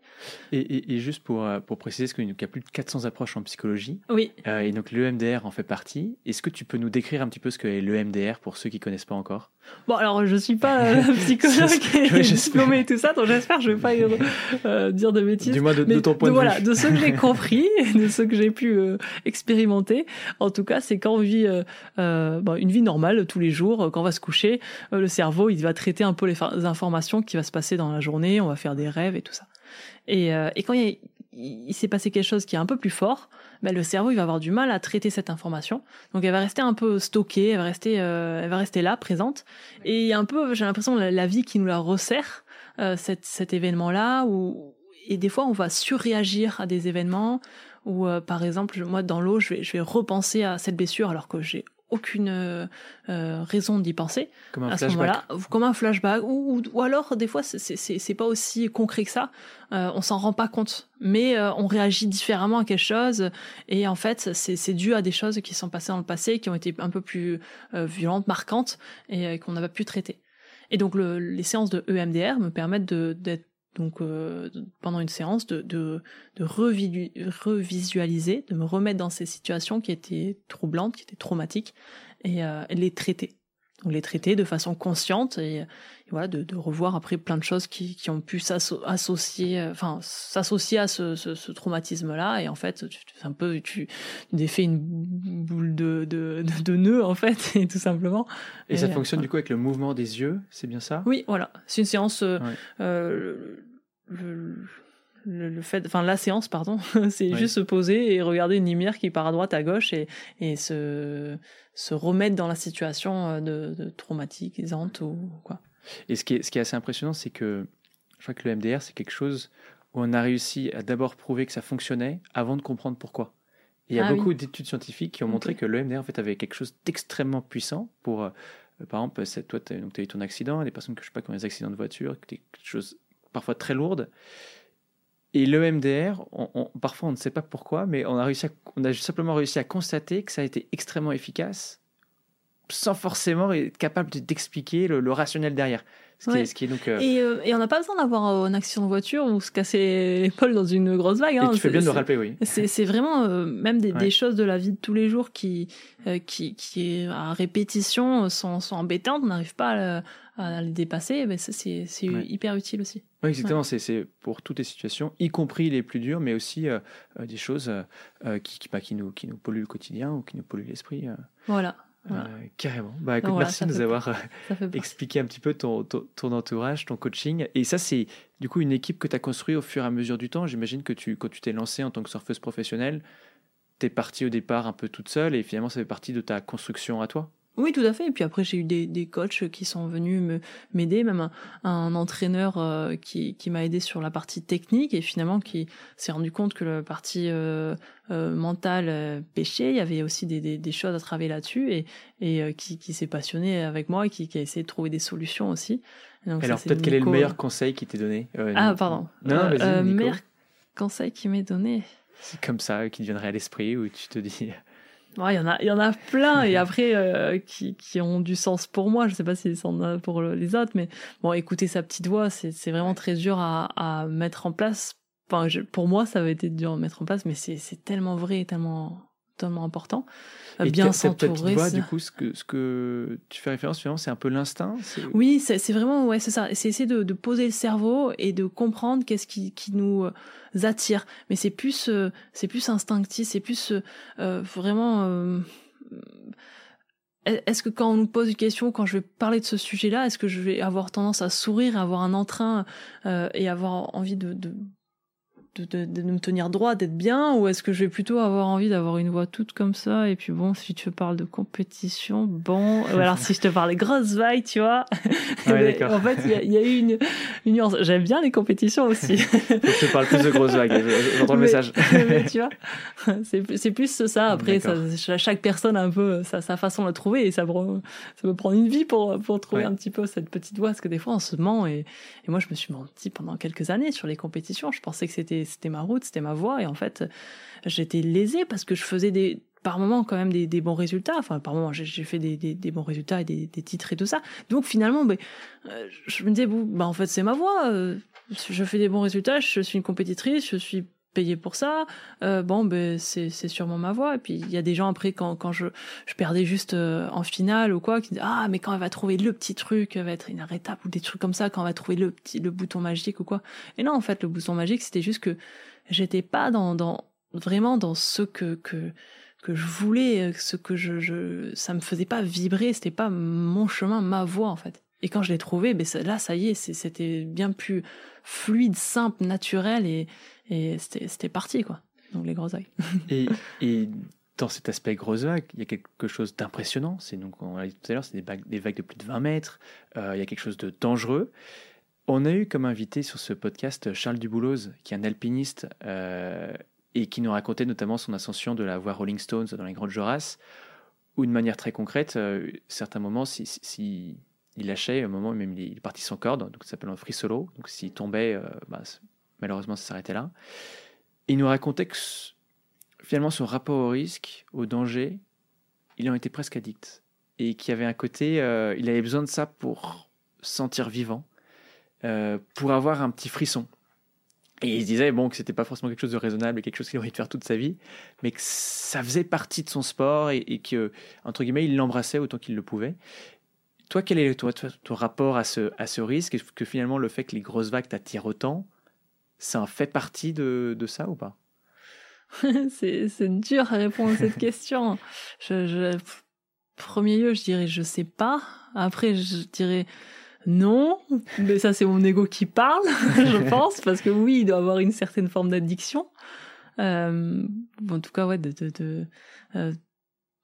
Et, et, et juste pour pour préciser, parce qu'il y a plus de 400 approches en psychologie.
Oui.
et donc l'EMDR en fait partie. Est-ce que tu peux nous décrire un petit peu ce qu'est l'EMDR pour ceux qui connaissent pas encore?
Bon, alors je suis pas psychologue et diplômé et tout ça, donc j'espère que je vais pas dire de bêtises.
Du moins de, ton point de,
vue. Voilà, de ce que j'ai compris, de ce que j'ai pu expérimenter. En tout cas, c'est quand on vit euh, euh une vie normale tous les jours, quand on va se coucher, euh, le cerveau il va traiter un peu les, informations qui va se passer dans la journée, on va faire des rêves et tout ça. Et, euh, quand il s'est passé quelque chose qui est un peu plus fort, ben, le cerveau il va avoir du mal à traiter cette information. Donc elle va rester un peu stockée, elle va rester, euh, elle va rester là, présente. Et un peu, j'ai l'impression, la, vie qui nous la resserre, euh, cet, cet événement-là, où, et des fois on va surréagir à des événements, ou euh, par exemple, moi dans l'eau, je vais, je vais repenser à cette blessure alors que j'ai aucune euh, raison d'y penser
comme un
à
ce
moment-là, comme un flashback, ou, ou, ou alors des fois c'est pas aussi concret que ça, euh, on s'en rend pas compte, mais euh, on réagit différemment à quelque chose, et en fait c'est dû à des choses qui sont passées dans le passé, qui ont été un peu plus euh, violentes, marquantes, et qu'on n'a pas pu traiter. Et donc le, les séances de EMDR me permettent d'être donc euh, pendant une séance de, de, de revisualiser, de me remettre dans ces situations qui étaient troublantes, qui étaient traumatiques, et, euh, et les traiter. Donc les traiter de façon consciente et, et voilà de, de, revoir après plein de choses qui, qui ont pu s'associer, enfin s'associer à ce, ce, ce traumatisme-là et en fait tu, un peu tu, tu défais une boule de, de, nœuds en fait et tout simplement.
Et, et ça fonctionne du coup avec le mouvement des yeux, c'est bien ça?
Oui, voilà, c'est une séance. Euh, ouais. euh, le, le, le, fait, enfin la séance, pardon, c'est oui. juste se poser et regarder une lumière qui part à droite, à gauche et, et se, se remettre dans la situation de, de traumatisante ou quoi.
Et ce qui est, ce qui est assez impressionnant, c'est que je crois que le MDR, c'est quelque chose où on a réussi à d'abord prouver que ça fonctionnait avant de comprendre pourquoi. Et il y a ah, beaucoup oui. d'études scientifiques qui ont montré okay. que le MDR en fait avait quelque chose d'extrêmement puissant pour, euh, par exemple, toi, tu as, eu ton accident, des personnes que je sais pas qui ont des accidents de voiture, quelque chose parfois très lourde. Et le MDR, on, on, parfois on ne sait pas pourquoi, mais on a, réussi à, on a simplement réussi à constater que ça a été extrêmement efficace sans forcément être capable d'expliquer le, le, rationnel derrière. Ce qui
ouais.
est, ce qui est donc, euh...
et, euh, et, on n'a pas besoin d'avoir un accident de voiture ou se casser l'épaule dans une grosse vague.
Hein. Et tu fais bien de le rappeler, oui.
C'est vraiment euh, même des, ouais. des, choses de la vie de tous les jours qui, euh, qui, qui à répétition, sont, sont embêtantes. On n'arrive pas à, à, les dépasser. Mais c'est ouais. hyper utile aussi.
Oui, exactement. C'est pour toutes les situations, y compris les plus dures, mais aussi euh, euh, des choses euh, qui, qui, bah, qui, nous, qui nous polluent le quotidien ou qui nous polluent l'esprit.
Voilà.
Voilà. Euh, carrément. Bah, écoute, voilà, merci de nous avoir euh, expliqué un petit peu ton, ton, ton, entourage, ton coaching. Et ça, c'est du coup une équipe que tu as construite au fur et à mesure du temps. J'imagine que tu, quand tu t'es lancé en tant que surfeuse professionnelle, tu es partie au départ un peu toute seule et finalement, ça fait partie de ta construction à toi.
Oui, tout à fait. Et puis après, j'ai eu des, des coachs qui sont venus m'aider, même un, un entraîneur euh, qui, qui m'a aidé sur la partie technique et finalement qui s'est rendu compte que la partie euh, euh, mentale pêchait. Il y avait aussi des, des, des choses à travailler là-dessus et, et qui, qui s'est passionné avec moi et qui, qui, a essayé de trouver des solutions aussi.
Donc, Alors peut-être quel est le meilleur conseil qui t'est donné
Ah, pardon.
Non,
euh, meilleur conseil qui m'est donné.
C'est comme ça qui te viendrait à l'esprit où tu te dis.
Ouais, il y en a, il y en a plein et après euh, qui, qui ont du sens pour moi. Je sais pas si ça en a pour les autres, mais bon, écouter sa petite voix, c'est c'est vraiment très dur à, à mettre en place. Enfin, je, pour moi, ça avait été dur à mettre en place, mais c'est c'est tellement vrai, tellement tellement important.
Et bien s'entourer. Du coup, ce que, ce que tu fais référence, finalement, c'est un peu l'instinct.
Oui, c'est vraiment, ouais, c'est ça. C'est essayer de, de, poser le cerveau et de comprendre qu'est-ce qui, qui nous attire. Mais c'est plus, euh, c'est plus instinctif, c'est plus euh, vraiment. Euh, est-ce que quand on nous pose une question, quand je vais parler de ce sujet-là, est-ce que je vais avoir tendance à sourire, avoir un entrain euh, et avoir envie de, de de, de, de, me tenir droit, d'être bien, ou est-ce que je vais plutôt avoir envie d'avoir une voix toute comme ça Et puis bon, si tu parles de compétition, bon, ou alors si je te parle grosses vagues, tu vois.
Ouais,
en fait, il y, y, a eu une, une nuance. J'aime bien les compétitions aussi.
je te parle plus de grosses vagues, j'entends le message.
mais, tu vois, c'est plus ça. Après, ça, chaque personne a un peu sa, sa façon de le trouver et ça, ça peut prendre une vie pour, pour trouver ouais. un petit peu cette petite voix, parce que des fois on se ment et, et moi je me suis menti pendant quelques années sur les compétitions. Je pensais que c'était c'était ma route, c'était ma voie, et en fait, j'étais lésée parce que je faisais des par moments quand même des, bons résultats. Enfin, par moments, j'ai fait des, des, bons résultats et des, titres et tout ça. Donc finalement, ben, euh, je me disais, bah, en fait, c'est ma voie. Euh, je fais des bons résultats, je suis une compétitrice, je suis payé pour ça. Euh, bon ben c'est c'est sûrement ma voix et puis il y a des gens après quand quand je je perdais juste euh, en finale ou quoi qui disent ah mais quand elle va trouver le petit truc elle va être inarrêtable ou des trucs comme ça quand elle va trouver le petit le bouton magique ou quoi. Et non en fait le bouton magique c'était juste que j'étais pas dans dans vraiment dans ce que que que je voulais ce que je je ça me faisait pas vibrer. C'était pas mon chemin ma voix en fait. Et quand je l'ai trouvé ben là ça y est c'était bien plus fluide simple naturel et et c'était parti, quoi. Donc les grosses vagues.
et, dans cet aspect grosse vague, il y a quelque chose d'impressionnant. C'est donc, on l'a dit tout à l'heure, c'est des vagues, vagues de plus de 20 mètres. Euh, il y a quelque chose de dangereux. On a eu comme invité sur ce podcast Charles Dubouloz, qui est un alpiniste euh, et qui nous racontait notamment son ascension de la voie Rolling Stones dans les Grandes Jorasses, où de manière très concrète, euh, certains moments, si, il lâchait, un moment même il est parti sans corde, donc ça s'appelle un free solo. Donc s'il tombait, bah, malheureusement ça s'arrêtait là. il nous racontait que finalement son rapport au risque, au danger, il en était presque addict. Et qu'il avait un côté, euh, il avait besoin de ça pour sentir vivant, euh, pour avoir un petit frisson. Et il se disait bon que c'était pas forcément quelque chose de raisonnable et quelque chose qu'il aurait de faire toute sa vie, mais que ça faisait partie de son sport et, et que entre guillemets il l'embrassait autant qu'il le pouvait. Toi, quel est toi, ton rapport à ce, à ce risque Est-ce que finalement le fait que les grosses vagues t'attirent autant, ça fait partie de, de ça ou pas?
C'est dur à répondre à cette question. Je, je, premier lieu, je dirais je sais pas. Après, je dirais non, mais ça c'est mon ego qui parle, je pense, parce que oui, il doit avoir une certaine forme d'addiction. Euh, en tout cas, ouais, de, de, de, euh,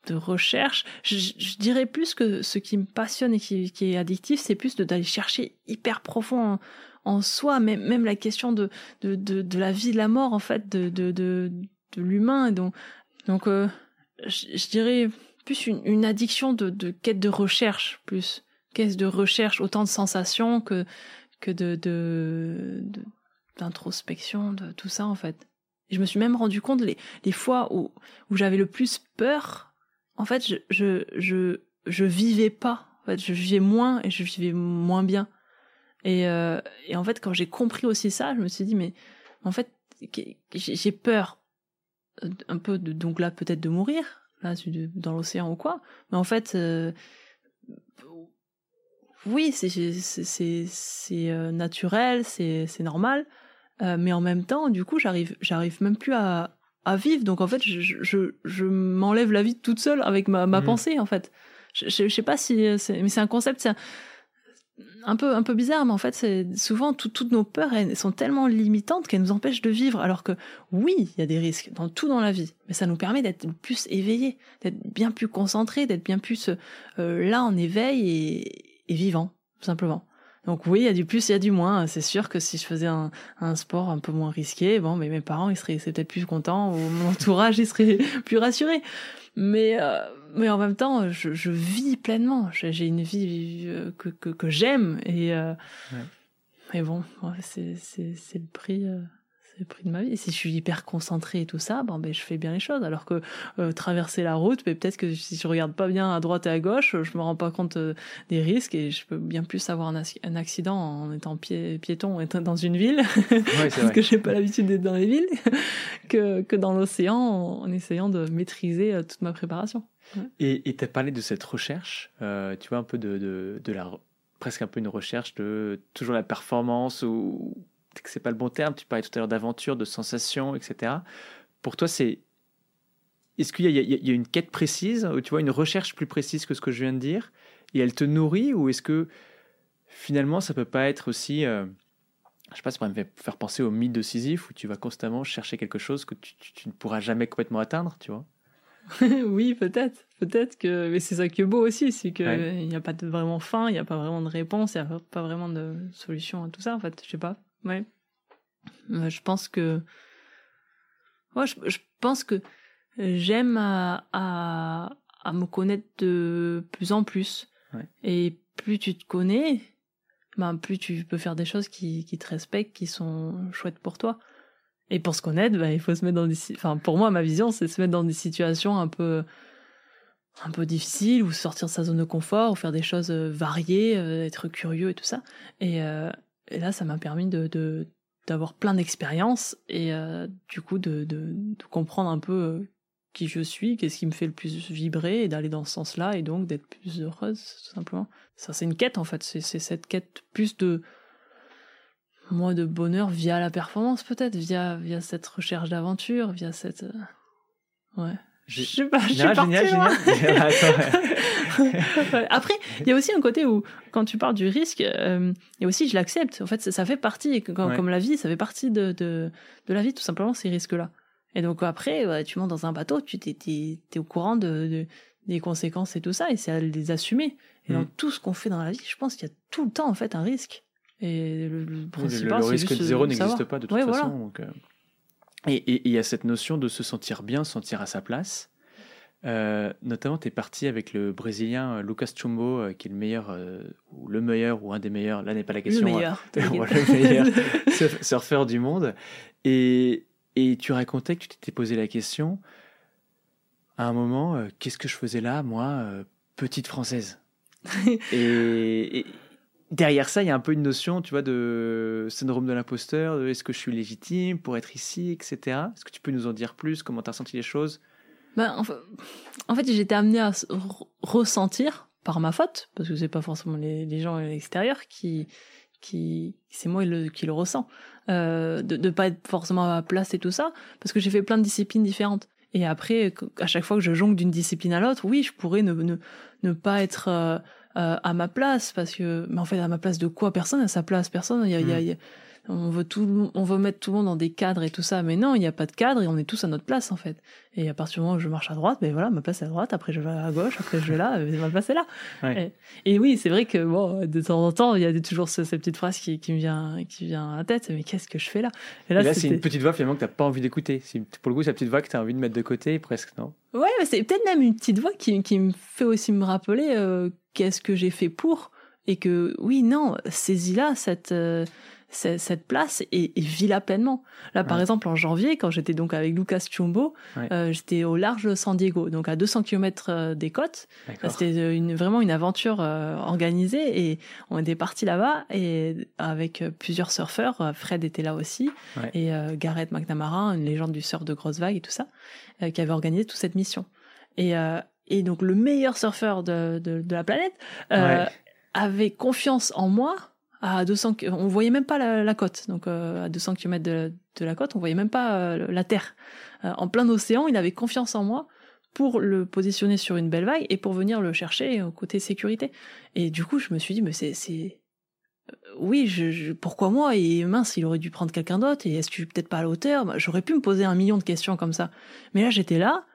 de recherche. Je, je, dirais plus que ce qui me passionne et qui, qui est addictif, c'est plus d'aller chercher hyper profond en, soi, même, même la question de, de, de, de, la vie, de la mort, en fait, de, de, de, de l'humain. Donc, donc euh, je, dirais plus une, addiction de, de, quête de recherche, plus quête de recherche, autant de sensations que, que de, de, d'introspection, de, tout ça en fait. Et je me suis même rendu compte les, les fois où, où j'avais le plus peur, en fait, je, je, je, je vivais pas. En fait, je vivais moins et je vivais moins bien. Et, euh, et en fait, quand j'ai compris aussi ça, je me suis dit, mais en fait, j'ai peur un peu de, donc là peut-être de mourir là dans l'océan ou quoi. Mais en fait euh, oui c'est euh, naturel c'est c'est normal. Euh, mais en même temps du coup j'arrive j'arrive même plus à à vivre. Donc en fait je je, je m'enlève la vie toute seule avec ma ma mmh. pensée en fait. Je, je, je sais pas si mais c'est un concept c'est un peu un peu bizarre mais en fait c'est souvent toutes nos peurs elles sont tellement limitantes qu'elles nous empêchent de vivre alors que oui il y a des risques dans tout dans la vie mais ça nous permet d'être plus éveillés d'être bien plus concentrés d'être bien plus euh, là en éveil et, et vivant tout simplement donc oui, il y a du plus, il y a du moins. C'est sûr que si je faisais un, un, sport un peu moins risqué, bon, mais mes parents, ils seraient, peut-être plus contents, ou mon entourage, il serait plus rassuré. Mais, euh, mais en même temps, je, je vis pleinement. J'ai une vie euh, que, que, que j'aime. Et, euh, ouais. mais bon, ouais, c'est le prix. Euh, le prix de ma vie. Et si je suis hyper concentrée et tout ça, bon, ben, je fais bien les choses. Alors que euh, traverser la route, mais peut-être que si je regarde pas bien à droite et à gauche, je me rends pas compte euh, des risques et je peux bien plus avoir un, un accident en étant piéton et dans une ville, ouais, parce que j'ai pas l'habitude d'être dans les villes, que, que dans l'océan en, en, essayant de maîtriser euh, toute ma préparation.
Ouais. Et tu as parlé de cette recherche, euh, tu vois, un peu de, de, de la presque un peu une recherche de toujours la performance ou c'est pas le bon terme, tu parlais tout à l'heure d'aventure, de sensation, etc. Pour toi, c'est. Est-ce qu'il y, y, a une quête précise, ou tu vois, une recherche plus précise que ce que je viens de dire, et elle te nourrit, ou est-ce que finalement ça peut pas être aussi. Euh, je sais pas, ça pourrait me faire penser au mythe de Sisyphe, où tu vas constamment chercher quelque chose que tu, tu, tu ne pourras jamais complètement atteindre, tu vois?
Oui, peut-être. Peut-être que. Mais c'est ça qui est beau aussi, c'est qu'il ouais. n'y a pas de vraiment fin, il n'y a pas vraiment de réponse, il n'y a pas vraiment de solution à tout ça, en fait. Je sais pas. Ouais. Je pense que. Ouais, je, je pense que j'aime à, à, à, me connaître de plus en plus.
Ouais.
Et plus tu te connais, ben plus tu peux faire des choses qui, qui te respectent, qui sont chouettes pour toi. Et pour se connaître, ben, il faut se mettre dans des. Enfin, pour moi, ma vision, c'est se mettre dans des situations un peu un peu difficiles ou sortir de sa zone de confort ou faire des choses variées, euh, être curieux et tout ça. Et, euh, et là, ça m'a permis de, d'avoir plein d'expériences et euh, du coup de, de, de, comprendre un peu euh, qui je suis, qu'est-ce qui me fait le plus vibrer et d'aller dans ce sens-là et donc d'être plus heureuse tout simplement. Ça c'est une quête en fait, c'est cette quête plus de moi de bonheur via la performance peut-être, via via cette recherche d'aventure, via cette euh... ouais. Je sais pas, je suis partie loin. Après, il y a aussi un côté où, quand tu parles du risque, euh, et aussi je l'accepte. En fait, ça, fait partie, comme, la vie, ça fait partie de, de, de, la vie, tout simplement, ces risques-là. Et donc après, tu montes dans un bateau, tu t'es, es, au courant de, des conséquences et tout ça, et c'est à les assumer. Et dans mm. tout ce qu'on fait dans la vie, je pense qu'il y a tout le temps, en fait, un risque. Et le,
principal, le, le risque de zéro n'existe pas de toute façon. Donc, euh, et il y a cette notion de se sentir bien, se sentir à sa place. Euh, notamment, tu es parti avec le Brésilien euh, Lucas Chumbo, euh, qui est le meilleur, ou le meilleur, ou un des meilleurs, là n'est pas la question.
Le meilleur.
le meilleur surfeur du monde. Et, et tu racontais que tu t'étais posé la question, à un moment, qu'est-ce que je faisais là, moi, petite française? Et, derrière ça, il y a un peu une notion, tu vois, de syndrome de l'imposteur, est-ce que je suis légitime pour être ici, etc. Est-ce que tu peux nous en dire plus Comment tu as senti les choses?
Ben, en fait, j'étais amenée à ressentir par ma faute, parce que c'est pas forcément les, gens à l'extérieur qui, qui c'est moi qui le ressent, euh, de ne pas être forcément à ma place et tout ça, parce que j'ai fait plein de disciplines différentes. Et après, à chaque fois que je jongle d'une discipline à l'autre, oui, je pourrais ne, pas être euh, à ma place parce que mais en fait à ma place de quoi personne à sa place personne il y a, y a, mm. on veut tout on veut mettre tout le monde dans des cadres et tout ça mais non il n'y a pas de cadre et on est tous à notre place en fait. Et à partir du moment où je marche à droite ben voilà ma place est à droite après je vais à gauche après je vais là ma place est là. Et, oui c'est vrai que bon de temps en temps il y a toujours ces, petites phrases qui, qui me vient qui vient à la tête mais qu'est-ce que je fais là?
Et là, c'est une petite voix finalement que t'as pas envie d'écouter. Pour le coup c'est la petite voix que tu as envie de mettre de côté presque non?
Ouais c'est peut-être même une petite voix qui, qui me fait aussi me rappeler euh, qu'est-ce que j'ai fait pour et que oui non saisis-la cette euh, cette place et, et vis-la pleinement. Là, par exemple, en janvier, quand j'étais donc avec Lucas Chumbo, euh, j'étais au large San Diego, donc à 200 km euh, des côtes. C'était une, vraiment une aventure organisée et on était parti là-bas et avec plusieurs surfeurs. Fred était là aussi et Gareth McNamara, une légende du surf de grosses vagues et tout ça, qui avait organisé toute cette mission. Et, et donc le meilleur surfeur de, de, de la planète euh, avait confiance en moi à 200 on voyait même pas la, la côte. Donc euh, à 200 km de, de, la côte on voyait même pas euh, la terre. Euh, en plein océan il avait confiance en moi pour le positionner sur une belle vague et pour venir le chercher au côté sécurité. Et du coup je me suis dit mais c'est c'est oui, je, je, pourquoi moi? Et mince, il aurait dû prendre quelqu'un d'autre. Et est-ce que je suis peut-être pas à la hauteur? Bah, J'aurais pu me poser un million de questions comme ça. Mais là, j'étais là,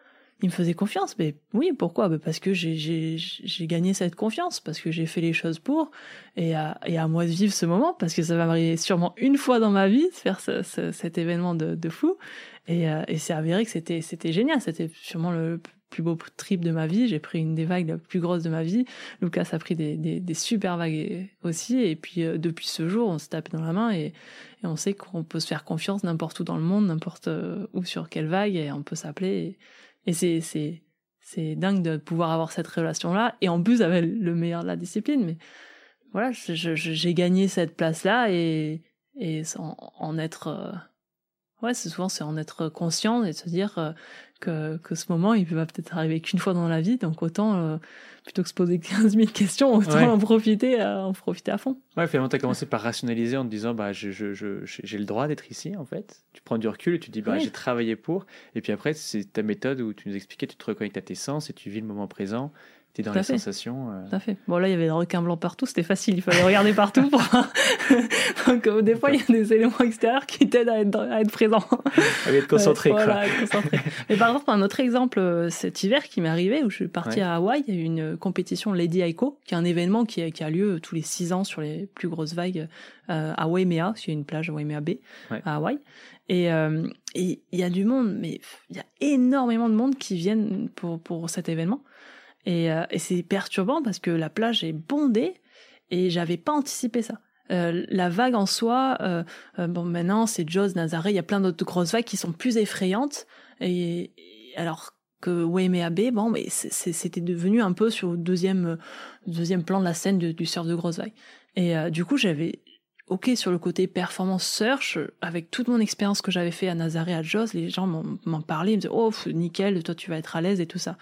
il me faisait confiance. Mais oui, pourquoi? Bah, Parce que j'ai gagné cette confiance, parce que j'ai fait les choses pour, et à, moi de vivre ce moment, parce que ça va m'arriver sûrement une fois dans ma vie, de faire ce, ce, cet événement de, fou. Et, euh, et c'est avéré que c'était génial, c'était sûrement le plus beau trip de ma vie. J'ai pris une des vagues la plus grosse de ma vie. Lucas a pris des, super vagues aussi. Et puis euh, depuis ce jour, on se tape dans la main et, on sait qu'on peut se faire confiance n'importe où dans le monde, n'importe euh, où sur quelle vague, et on peut s'appeler. C'est, c'est, c'est dingue de pouvoir avoir cette relation-là. Et en plus, avec le meilleur de la discipline. Mais voilà, j'ai gagné cette place-là et, et en, être. Euh, ouais, c'est souvent c'est en être conscient et de se dire euh, que, que ce moment, il va peut-être arriver qu'une fois dans la vie. Donc autant, euh, plutôt que se poser 15 000 questions, autant en profiter, en profiter à fond.
Ouais, finalement, tu as commencé par rationaliser en te disant, bah, j'ai je, je, j'ai le droit d'être ici, en fait. Tu prends du recul et tu te dis, bah, j'ai travaillé pour. Et puis après, c'est ta méthode où tu nous expliquais, tu te reconnectes à tes sens et tu vis le moment présent T'es dans les sensations.
Euh. Tout à fait. Bon, là, il y avait le requin blanc partout, c'était facile, il fallait regarder partout. Pour... Donc, euh, des fois, il y a des éléments extérieurs qui t'aident à être, à être présent.
À être concentré, quoi.
Voilà, être concentré. Mais par exemple, un autre exemple, euh, cet hiver qui m'est arrivé, où je suis partie à Hawaï, il y a eu une compétition Lady Aiko, qui est un événement qui, qui a lieu tous les six ans sur les plus grosses vagues euh, à Waimea, il y a une plage à Waimea Bay, à Hawaï. Et il y a du monde, mais il y a énormément de monde qui viennent pour, pour cet événement. Et, euh, et c'est perturbant parce que la plage est bondée et j'avais pas anticipé ça. Euh, la vague en soi, euh, euh bon maintenant c'est Jaws, Nazaré, il y a plein d'autres grosses vagues qui sont plus effrayantes. Et, alors que Waimea Bay, bon, mais c'était devenu un peu sur le deuxième, deuxième plan de la scène du, surf de grosses vagues. Et euh, du coup j'avais ok sur le côté performance search, avec toute mon expérience que j'avais fait à Nazaré, à Jaws, les gens m'en parlaient, ils me disaient oh nickel, toi tu vas être à l'aise et tout ça.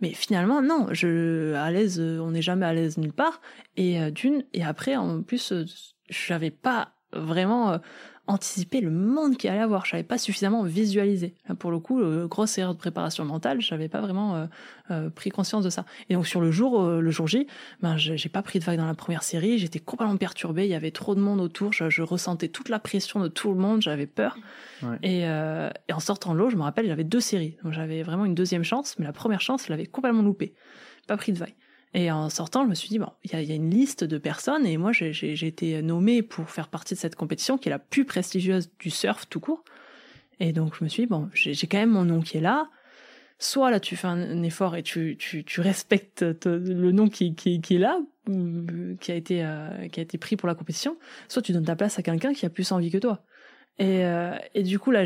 Mais finalement, non, je, à l'aise, euh, on n'est jamais à l'aise nulle part. Et euh, d'une, et après, en plus, euh, j'avais pas vraiment anticiper le monde qu'il allait avoir. Je savais pas suffisamment visualiser. Là, pour le coup, euh, grosse erreur de préparation mentale, je n'avais pas vraiment euh, euh, pris conscience de ça. Et donc sur le jour, le jour J, ben j'ai pas pris de vague dans la première série. J'étais complètement perturbée. Il y avait trop de monde autour. Je, ressentais toute la pression de tout le monde. J'avais peur. Et, et, en sortant de l'eau, je me rappelle, j'avais deux séries. Donc j'avais vraiment une deuxième chance, mais la première chance, je l'avais complètement loupée. Pas pris de vague. Et en sortant, je me suis dit, bon, il y, a, une liste de personnes et moi, j'ai été nommée pour faire partie de cette compétition qui est la plus prestigieuse du surf tout court. Et donc, je me suis dit, bon, j'ai quand même mon nom qui est là. Soit là, tu fais un, effort et tu, tu, tu respectes le nom qui, qui, qui, est là, euh, qui a, été, euh, qui a été pris pour la compétition, soit tu donnes ta place à quelqu'un qui a plus envie que toi. Et, euh, et du coup, là,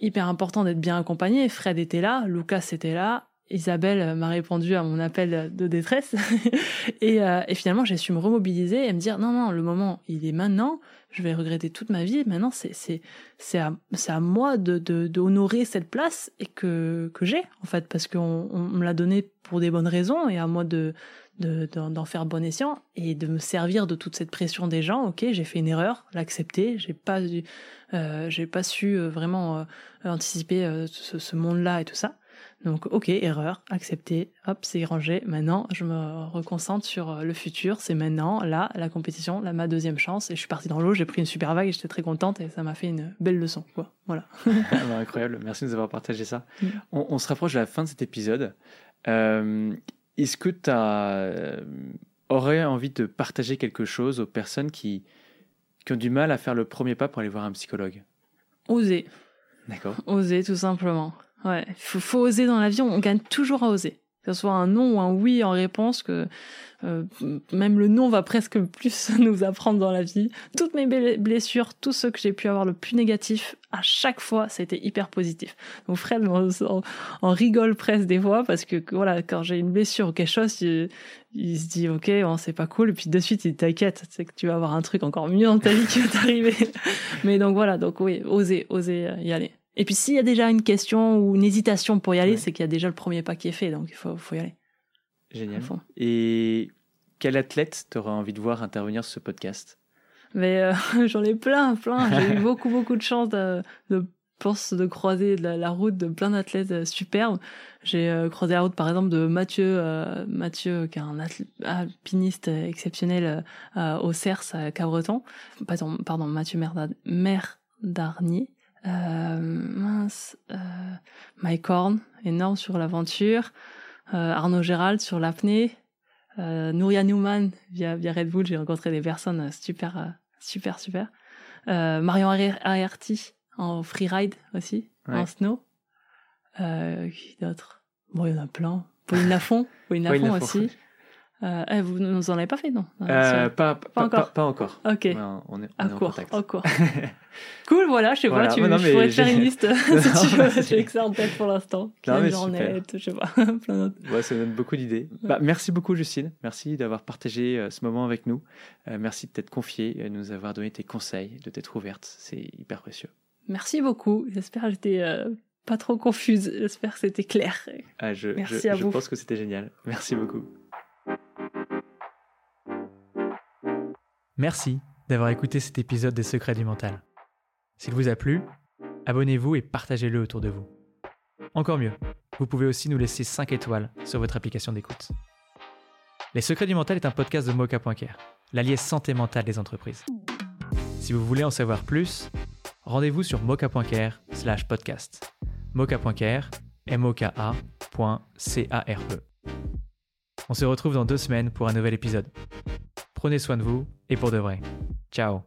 hyper important d'être bien accompagné. Fred était là, Lucas était là, Isabelle m'a répondu à mon appel de détresse. Et, euh, et, finalement j'ai su me remobiliser et me dire non non le moment il est maintenant. Je vais regretter toute ma vie. Maintenant c'est c'est c'est à à moi de de cette place et que que j'ai en fait parce qu'on on me l'a donné pour des bonnes raisons et à moi de d'en faire bon escient et de me servir de toute cette pression des gens. Ok j'ai fait une erreur l'accepter. J'ai pas euh, j'ai pas su euh, vraiment euh, anticiper ce, ce monde là et tout ça donc, ok, erreur, accepté, hop, c'est rangé. Maintenant, je me reconcentre sur euh, le futur. C'est maintenant, là, la compétition, là, ma deuxième chance. Et je suis partie dans l'eau, j'ai pris une super vague et j'étais très contente et ça m'a fait une belle leçon, quoi. Voilà.
Ah bah, incroyable. Merci de nous avoir partagé ça. Mm. On, se rapproche de la fin de cet épisode. Euh, est-ce que tu euh, aurais envie de partager quelque chose aux personnes qui, qui ont du mal à faire le premier pas pour aller voir un psychologue?
Oser.
D'accord.
Oser, tout simplement. Ouais, faut, faut oser dans la vie, on gagne toujours à oser. Que ce soit un non ou un oui en réponse, que euh, même le non va presque plus nous apprendre dans la vie. Toutes mes blessures, tout ce que j'ai pu avoir le plus négatif, à chaque fois, ça a été hyper positif. Donc Fred en, rigole presque des fois parce que voilà, quand j'ai une blessure ou quelque chose, il, se dit ok, bon, c'est pas cool, et puis de suite il t'inquiète, c'est que tu vas avoir un truc encore mieux dans ta vie qui va t'arriver. Mais donc voilà, donc oui, oser, oser y aller. Et puis s'il y a déjà une question ou une hésitation pour y aller, c'est qu'il y a déjà le premier pas qui est fait, donc il faut, faut y aller.
Génial. Et quel athlète t'aurais envie de voir intervenir sur ce podcast?
Mais euh, j'en ai plein, plein. J'ai eu beaucoup, beaucoup de chance de, de, de croiser la, route de plein d'athlètes euh, superbes. J'ai euh, croisé la route, par exemple, de Mathieu, Mathieu qui est un alpiniste exceptionnel au CERS à Cabreton. Pardon, pardon Mathieu Merdarnier euh, mince, euh, Mike Horn, énorme sur l'aventure, euh, Arnaud Gérald sur l'apnée, euh, Nouria Newman via, via Red Bull, j'ai rencontré des personnes super, super, super. Euh, Marion Aerti en freeride aussi, en snow. Euh, qui d'autre? Bon, il y en a plein. Pauline Lafont, Pauline Lafont aussi. Euh, eh, vous nous en avez pas fait, non?
Euh, pas, pas, encore. Pas, encore.
Ok.
on est,
on est en contact. cool, voilà, je sais pas, tu, je pourrais te faire une liste si tu veux. J'ai que ça en tête pour l'instant.
Non,
je sais pas, plein d'autres.
Ouais, ça donne beaucoup d'idées. Bah, merci beaucoup, Justine. Merci d'avoir partagé euh, ce moment avec nous. Euh, merci de t'être confiée, de nous avoir donné tes conseils, de t'être ouverte. C'est hyper précieux.
Merci beaucoup. J'espère que j'étais pas trop confuse. J'espère que c'était clair.
Ah, je, merci à vous. Je pense que c'était génial. Merci beaucoup. Merci d'avoir écouté cet épisode des Secrets du Mental. S'il vous a plu, abonnez-vous et partagez-le autour de vous. Encore mieux, vous pouvez aussi nous laisser 5 étoiles sur votre application d'écoute. Les Secrets du Mental est un podcast de Mocha.care, l'allié santé mentale des entreprises. Si vous voulez en savoir plus, rendez-vous sur mocha.care slash podcast. mocha.care, m o k c a r e On se retrouve dans deux semaines pour un nouvel épisode. Prenez soin de vous et pour de vrai. Ciao